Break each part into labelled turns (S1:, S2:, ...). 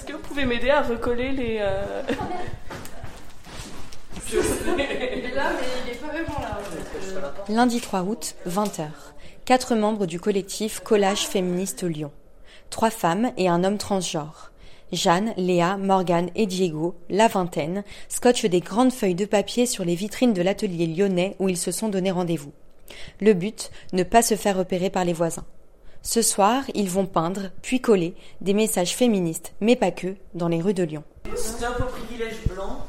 S1: Est-ce que vous pouvez m'aider à recoller les...
S2: là, mais il pas vraiment là.
S3: Lundi 3 août, 20h. Quatre membres du collectif Collage féministe Lyon. Trois femmes et un homme transgenre. Jeanne, Léa, Morgane et Diego, la vingtaine, scotchent des grandes feuilles de papier sur les vitrines de l'atelier lyonnais où ils se sont donné rendez-vous. Le but, ne pas se faire repérer par les voisins. Ce soir, ils vont peindre, puis coller, des messages féministes, mais pas que, dans les rues de Lyon.
S1: Stop au privilège blanc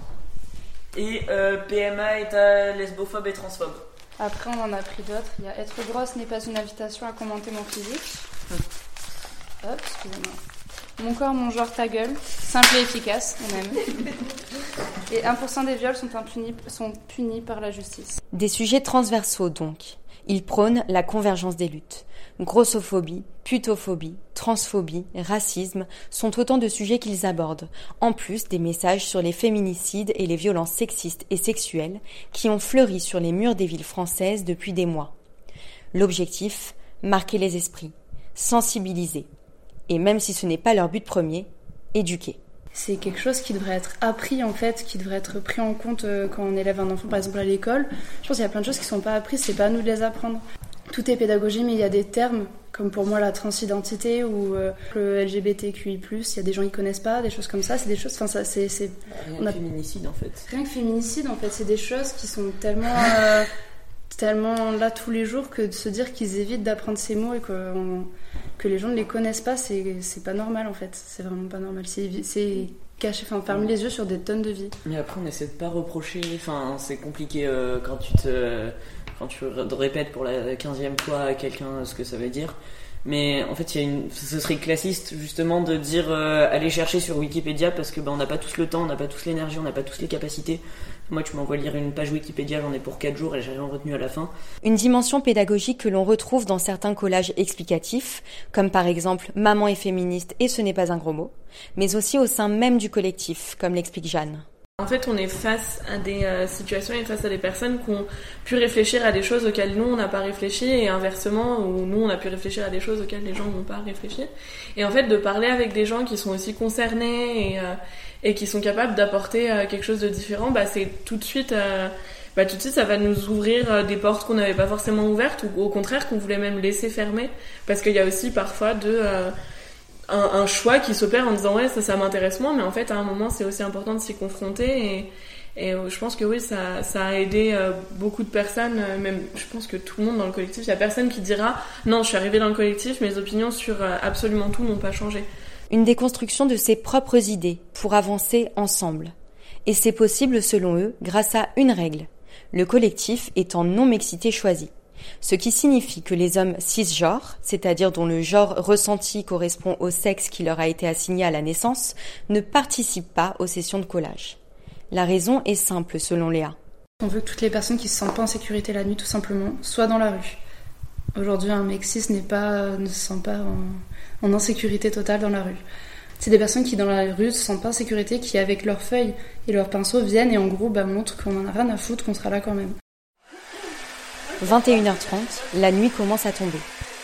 S1: et euh, PMA est à lesbophobe et transphobe.
S2: Après, on en a pris d'autres. Il y a être grosse n'est pas une invitation à commenter mon physique. Hop, excusez-moi. Mon corps, mon genre, ta gueule. Simple et efficace, on aime. Et 1% des viols sont, impunis, sont punis par la justice.
S3: Des sujets transversaux donc. Ils prônent la convergence des luttes. Grossophobie, putophobie, transphobie, racisme sont autant de sujets qu'ils abordent, en plus des messages sur les féminicides et les violences sexistes et sexuelles qui ont fleuri sur les murs des villes françaises depuis des mois. L'objectif, marquer les esprits, sensibiliser, et même si ce n'est pas leur but premier, éduquer.
S2: C'est quelque chose qui devrait être appris en fait, qui devrait être pris en compte euh, quand on élève un enfant par exemple à l'école. Je pense qu'il y a plein de choses qui sont pas apprises, c'est pas à nous de les apprendre. Tout est pédagogie, mais il y a des termes comme pour moi la transidentité ou euh, le LGBTQI+, il y a des gens qui connaissent pas, des choses comme ça, c'est des choses, enfin ça c'est
S1: Rien
S2: a-
S1: de féminicide en fait.
S2: rien que féminicide en fait, c'est des choses qui sont tellement euh, tellement là tous les jours que de se dire qu'ils évitent d'apprendre ces mots et que, on- que les gens ne les connaissent pas, c'est pas normal en fait, c'est vraiment pas normal, c'est caché, enfin fermer les yeux sur des tonnes de vies.
S4: Mais après, on essaie de pas reprocher. Enfin, c'est compliqué euh, quand tu te, quand tu répètes pour la quinzième fois à quelqu'un ce que ça veut dire. Mais en fait, y a une, ce serait classiste justement de dire euh, aller chercher sur Wikipédia parce que ben on n'a pas tous le temps, on n'a pas tous l'énergie, on n'a pas tous les capacités. Moi, tu m'envoies lire une page Wikipédia, j'en ai pour 4 jours et j'ai rien retenu à la fin.
S3: Une dimension pédagogique que l'on retrouve dans certains collages explicatifs, comme par exemple Maman est féministe et ce n'est pas un gros mot, mais aussi au sein même du collectif, comme l'explique Jeanne.
S1: En fait, on est face à des euh, situations et face à des personnes qui ont pu réfléchir à des choses auxquelles nous, on n'a pas réfléchi, et inversement, où nous, on a pu réfléchir à des choses auxquelles les gens n'ont pas réfléchi. Et en fait, de parler avec des gens qui sont aussi concernés et, euh, qui sont capables d'apporter euh, quelque chose de différent, bah, c'est tout de suite... bah, tout de suite, ça va nous ouvrir des portes qu'on n'avait pas forcément ouvertes, ou au contraire, qu'on voulait même laisser fermer. Parce qu'il y a aussi parfois de... un, un choix qui s'opère en disant ouais ça ça m'intéresse moins mais en fait à un moment c'est aussi important de s'y confronter et, et euh, je pense que oui ça, ça a aidé euh, beaucoup de personnes euh, même je pense que tout le monde dans le collectif il y a personne qui dira non je suis arrivée dans le collectif mes opinions sur absolument tout n'ont pas changé
S3: Une déconstruction de ses propres idées pour avancer ensemble. Et c'est possible selon eux grâce à une règle, le collectif étant non-mixité choisi. Ce qui signifie que les hommes cisgenres, c'est-à-dire dont le genre ressenti correspond au sexe qui leur a été assigné à la naissance, ne participent pas aux sessions de collage. La raison est simple selon Léa.
S2: On veut que toutes les personnes qui se sentent pas en sécurité la nuit, tout simplement, soient dans la rue. Aujourd'hui, un mec cis n'est pas, ne se sent pas en, insécurité totale dans la rue. C'est des personnes qui, dans la rue, se sentent pas en sécurité, qui, avec leurs feuilles et leurs pinceaux, viennent et en gros bah, montrent qu'on en a rien à foutre, qu'on sera là quand même.
S3: 21h30, la nuit commence à tomber.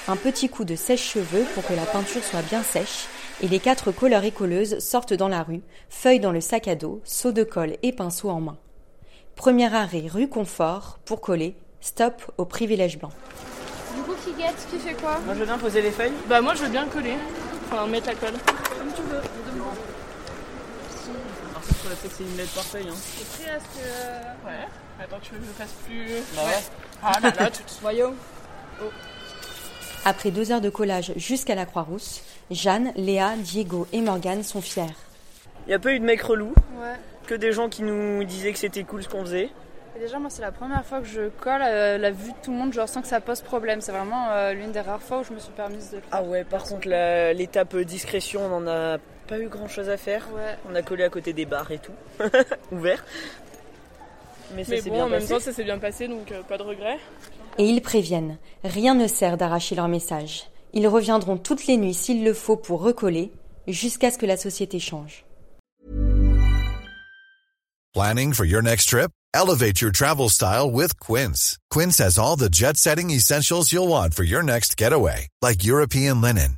S3: Un petit coup de sèche-cheveux pour que la peinture soit bien sèche et les quatre colleurs et colleuses sortent dans la rue, feuilles dans le sac à dos, seau de colle et pinceau en main. Premier arrêt rue Confort pour coller, stop au privilège blanc.
S5: Du coup, Kiguette, tu fais quoi?
S4: Moi, je veux bien poser les feuilles.
S1: bah moi je veux bien coller enfin mettre la colle comme tu veux
S4: Alors, c'est une lettre par feuille. Hein.
S1: t'es prêt à ce que ouais attends tu veux que je fasse plus
S4: Bah ouais.
S1: ah là là tout
S5: Voyons.
S3: Après deux heures de collage jusqu'à la Croix-Rousse, Jeanne, Léa, Diego et Morgane sont fiers.
S4: Il y a pas eu de mecs relous,
S5: Ouais.
S4: que des gens qui nous disaient que c'était cool ce qu'on faisait.
S2: déjà, moi, c'est la première fois que je colle à la vue de tout le monde, genre sans que ça pose problème. C'est vraiment euh, l'une des rares fois où je me suis permise de le faire.
S4: Ah ouais, par contre, l'étape discrétion, on n'en a pas eu grand chose à faire.
S2: Ouais.
S4: On a collé à côté des bars et tout, ouvert. Mais ça
S1: Mais bon,
S4: bien
S1: en même temps, ça s'est bien passé, donc euh, pas de regrets.
S3: Et ils préviennent, rien ne sert d'arracher leur message. Ils reviendront toutes les nuits s'il le faut pour recoller, jusqu'à ce que la société change.
S6: Planning for your next trip? Elevate your travel style with Quince. Quince has all the jet setting essentials you'll want for your next getaway, like European linen,